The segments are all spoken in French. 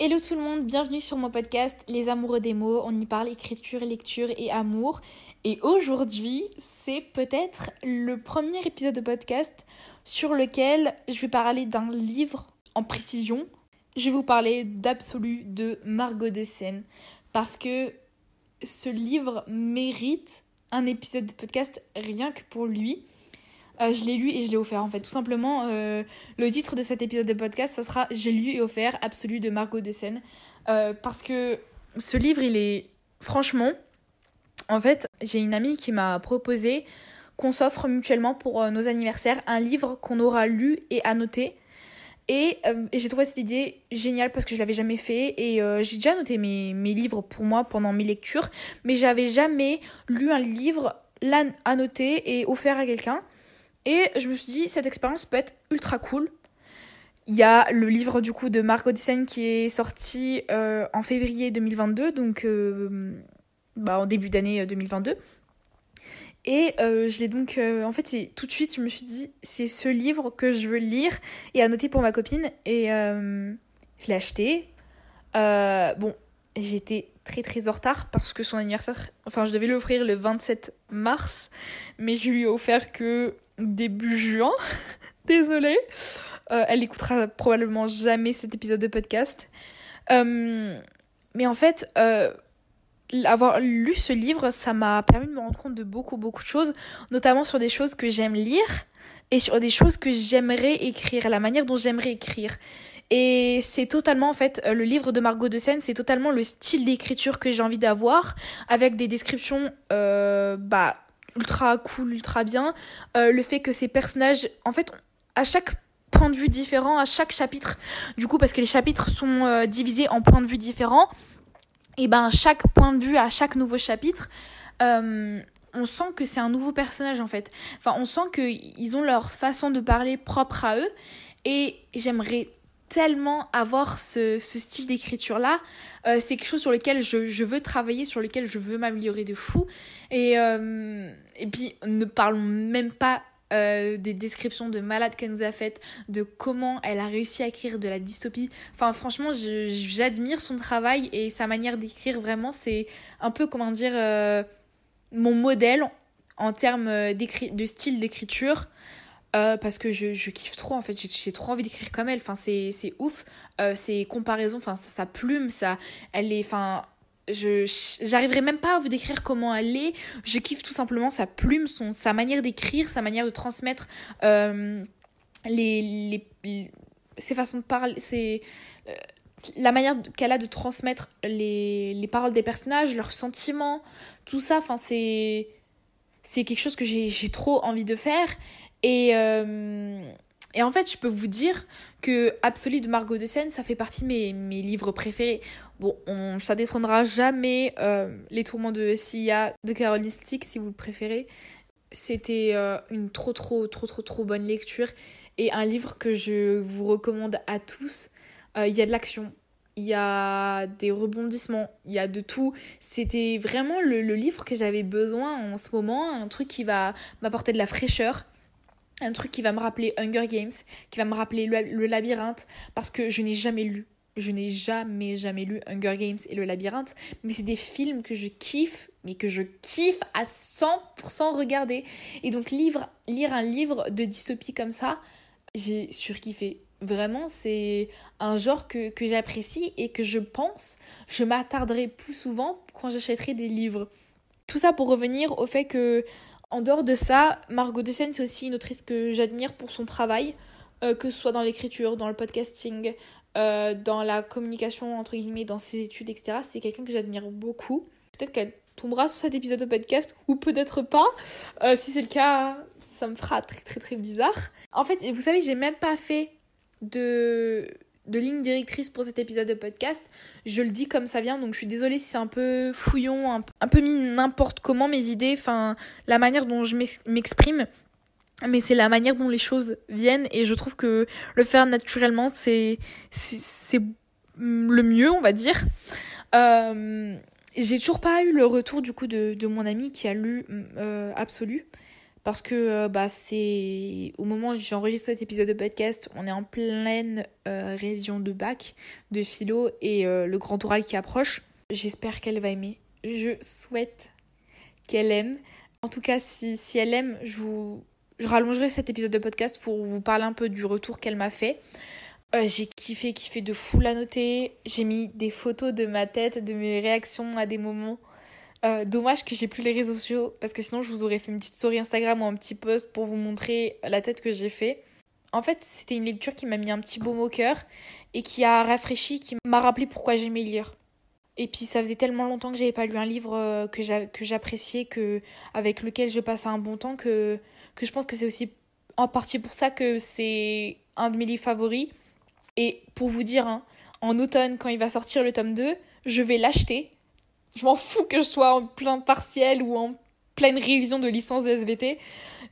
Hello tout le monde, bienvenue sur mon podcast Les Amoureux des mots. On y parle écriture, lecture et amour. Et aujourd'hui, c'est peut-être le premier épisode de podcast sur lequel je vais parler d'un livre en précision. Je vais vous parler d'Absolu de Margot de Seine parce que ce livre mérite un épisode de podcast rien que pour lui. Euh, je l'ai lu et je l'ai offert en fait. Tout simplement, euh, le titre de cet épisode de podcast, ça sera J'ai lu et offert Absolu de Margot de Seine. Euh, parce que ce livre, il est franchement. En fait, j'ai une amie qui m'a proposé qu'on s'offre mutuellement pour nos anniversaires un livre qu'on aura lu et annoté. Et, j'ai trouvé cette idée géniale parce que je l'avais jamais fait et j'ai déjà noté mes, mes livres pour moi pendant mes lectures, mais j'avais jamais lu un livre annoté et offert à quelqu'un. Et je me suis dit, cette expérience peut être ultra cool. Il y a le livre du coup de Marc Odyssey qui est sorti euh, en février 2022, donc euh, bah, en début d'année 2022. Euh, et je l'ai donc, en fait, tout de suite, je me suis dit, c'est ce livre que je veux lire et annoter pour ma copine. Et je l'ai acheté. bon, j'étais très très en retard parce que son anniversaire, enfin, je devais l'offrir le 27 mars, mais je lui ai offert que début juin. Désolée. Euh, elle écoutera probablement jamais cet épisode de podcast. Euh, mais en fait, euh, avoir lu ce livre, ça m'a permis de me rendre compte de beaucoup, beaucoup de choses, notamment sur des choses que j'aime lire et sur des choses que j'aimerais écrire, la manière dont j'aimerais écrire. Et c'est totalement, en fait, le livre de Margot de Seine, c'est totalement le style d'écriture que j'ai envie d'avoir, avec des descriptions, bah, ultra cool, ultra bien. Euh, le fait que ces personnages, en fait, à chaque point de vue différent, à chaque chapitre, du coup, parce que les chapitres sont euh, divisés en points de vue différents, et ben chaque point de vue, à chaque nouveau chapitre, euh, on sent que c'est un nouveau personnage en fait. Enfin, on sent qu'ils ont leur façon de parler propre à eux. Et j'aimerais tellement avoir ce, ce style d'écriture là. Euh, c'est quelque chose sur lequel je, je, veux travailler, sur lequel je veux m'améliorer de fou. Et, euh, et puis, ne parlons même pas euh, des descriptions de malade qu'elle nous a faites, de comment elle a réussi à écrire de la dystopie. Enfin, franchement, j'admire son travail et sa manière d'écrire vraiment. C'est un peu, comment dire, mon modèle en termes de style d'écriture. Euh, parce que je, je, kiffe trop en fait. J'ai trop envie d'écrire comme elle. Enfin c'est ouf. Euh, ses comparaisons enfin sa, plume ça elle est enfin je j'arriverai même pas à vous décrire comment elle est. Je kiffe tout simplement sa plume son sa manière d'écrire sa manière de transmettre euh, les, les, ses façons de parler euh, la manière qu'elle a de transmettre les, les paroles des personnages leurs sentiments tout ça. C'est quelque chose que j'ai trop envie de faire et, euh, et en fait, je peux vous dire que Absolu de Margot de Seine, ça fait partie de mes, mes livres préférés. Bon, on, ça détrônera jamais euh, Les Tourments de Sia de Caroline Stick, si vous le préférez. C'était euh, une trop, trop, trop, trop, trop bonne lecture et un livre que je vous recommande à tous. Il y a de l'action, il y a des rebondissements, il y a de tout. C'était vraiment le livre que j'avais besoin en ce moment, un truc qui va m'apporter de la fraîcheur un truc qui va me rappeler Hunger Games, qui va me rappeler le, labyrinthe, parce que je n'ai jamais lu. Je n'ai jamais, jamais lu Hunger Games et le labyrinthe, mais c'est des films que je kiffe, mais que je kiffe à 100% regarder. Et donc lire un livre de dystopie comme ça, j'ai surkiffé. Vraiment, c'est un genre que, que j'apprécie et que je pense, je m'attarderai plus souvent quand j'achèterai des livres. Tout ça pour revenir au fait que en dehors de ça, Margot de Seine, c'est aussi une autrice que j'admire pour son travail, euh, que ce soit dans l'écriture, dans le podcasting, euh, dans la communication, entre guillemets, dans ses études, etc. C'est quelqu'un que j'admire beaucoup. Peut-être qu'elle tombera sur cet épisode de podcast, ou peut-être pas. Euh, si c'est le cas, ça me fera très très très bizarre. En fait, vous savez, j'ai même pas fait de de ligne directrice pour cet épisode de podcast. Je le dis comme ça vient, donc je suis désolée si c'est un peu fouillon, un, peu mis n'importe comment mes idées, enfin la manière dont je m'exprime. Mais c'est la manière dont les choses viennent et je trouve que le faire naturellement, c'est c'est le mieux, on va dire. Euh, j'ai toujours pas eu le retour du coup de, de mon ami qui a lu euh, Absolu. Parce que euh, bah, c'est au moment où j'enregistre cet épisode de podcast, on est en pleine euh, révision de bac, de philo et euh, le grand oral qui approche. J'espère qu'elle va aimer. Je souhaite qu'elle aime. En tout cas, si, elle aime, je rallongerai cet épisode de podcast pour vous parler un peu du retour qu'elle m'a fait. j'ai kiffé, kiffé de fou la noter. J'ai mis des photos de ma tête, de mes réactions à des moments. Euh, dommage que j'ai plus les réseaux sociaux parce que sinon je vous aurais fait une petite story Instagram ou un petit post pour vous montrer la tête que j'ai fait. En fait, c'était une lecture qui m'a mis un petit baume au cœur et qui a rafraîchi, qui m'a rappelé pourquoi j'aimais lire. Et puis ça faisait tellement longtemps que j'avais pas lu un livre euh, que j'appréciais, que avec lequel je passais un bon temps que que je pense que c'est aussi en partie pour ça que c'est un de mes livres favoris. Et pour vous dire, hein, en automne, quand il va sortir le tome 2, je vais l'acheter je m'en fous que je sois en plein partiel ou en pleine révision de licence de SVT.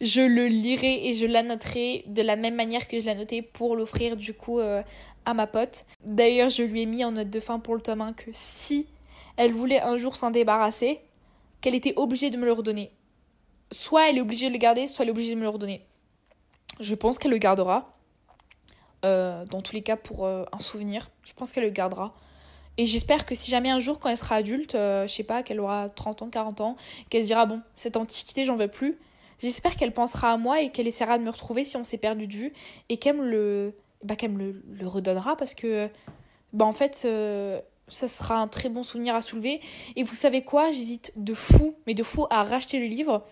Je le lirai et je l'annoterai de la même manière que je l'ai noté pour l'offrir du coup euh, à ma pote. D'ailleurs, je lui ai mis en note de fin pour le tome 1 que si elle voulait un jour s'en débarrasser, qu'elle était obligée de me le redonner. Soit elle est obligée de le garder, soit elle est obligée de me le redonner. Je pense qu'elle le gardera. Euh, dans tous les cas, pour euh, un souvenir. Je pense qu'elle le gardera. Et j'espère que si jamais un jour, quand elle sera adulte, euh, je sais pas, qu'elle aura 30 ans, 40 ans, qu'elle se dira, bon, cette antiquité, j'en veux plus, j'espère qu'elle pensera à moi et qu'elle essaiera de me retrouver si on s'est perdu de vue et qu'elle me le, bah, le, redonnera parce que, bah, en fait, euh, ça sera un très bon souvenir à soulever. Et vous savez quoi? J'hésite de fou, mais de fou, à racheter le livre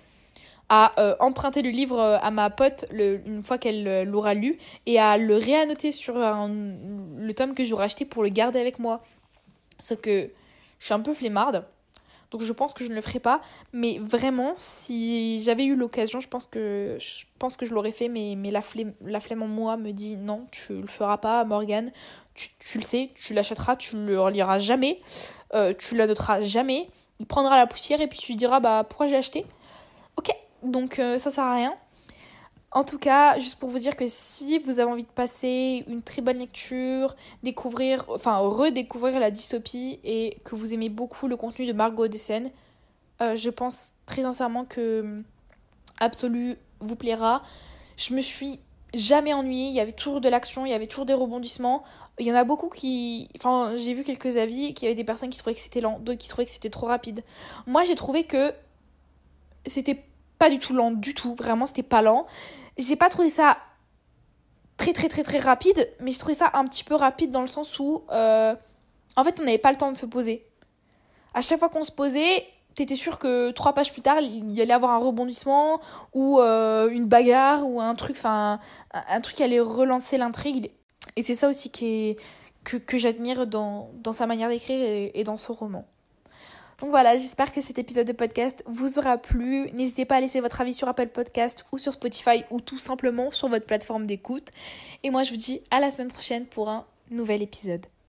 à euh, emprunter le livre à ma pote une fois qu'elle l'aura lu et à le réannoter sur le tome que j'aurai acheté pour le garder avec moi. Sauf que je suis un peu flemmarde. Donc je pense que je ne le ferai pas. Mais vraiment, si j'avais eu l'occasion, je pense que je pense que je l'aurais fait. Mais, mais la, flemme, la flemme en moi me dit non, tu le feras pas, Morgane. Tu, tu le sais, tu l'achèteras, tu le reliras jamais. Euh, tu la noteras jamais. Il prendra la poussière et puis tu diras bah pourquoi j'ai acheté? Ok, donc euh, ça sert à rien. En tout cas, juste pour vous dire que si vous avez envie de passer une très bonne lecture, découvrir, enfin redécouvrir la dystopie et que vous aimez beaucoup le contenu de Margot Dessen, euh, je pense très sincèrement que hum, Absolu vous plaira. Je me suis jamais ennuyée, il y avait toujours de l'action, il y avait toujours des rebondissements. Il y en a beaucoup qui. Enfin, j'ai vu quelques avis qui avaient des personnes qui trouvaient que c'était lent, d'autres qui trouvaient que c'était trop rapide. Moi, j'ai trouvé que c'était pas du tout lent, du tout. Vraiment, c'était pas lent. J'ai pas trouvé ça très très très très rapide, mais j'ai trouvé ça un petit peu rapide dans le sens où, euh, en fait, on n'avait pas le temps de se poser. À chaque fois qu'on se posait, t'étais sûr que trois pages plus tard, il y allait avoir un rebondissement ou euh, une bagarre ou un truc, enfin, un, truc qui allait relancer l'intrigue. Et c'est ça aussi que, que j'admire dans, dans sa manière d'écrire et, et dans son roman. Donc voilà, j'espère que cet épisode de podcast vous aura plu. N'hésitez pas à laisser votre avis sur Apple Podcast ou sur Spotify ou tout simplement sur votre plateforme d'écoute. Et moi je vous dis à la semaine prochaine pour un nouvel épisode.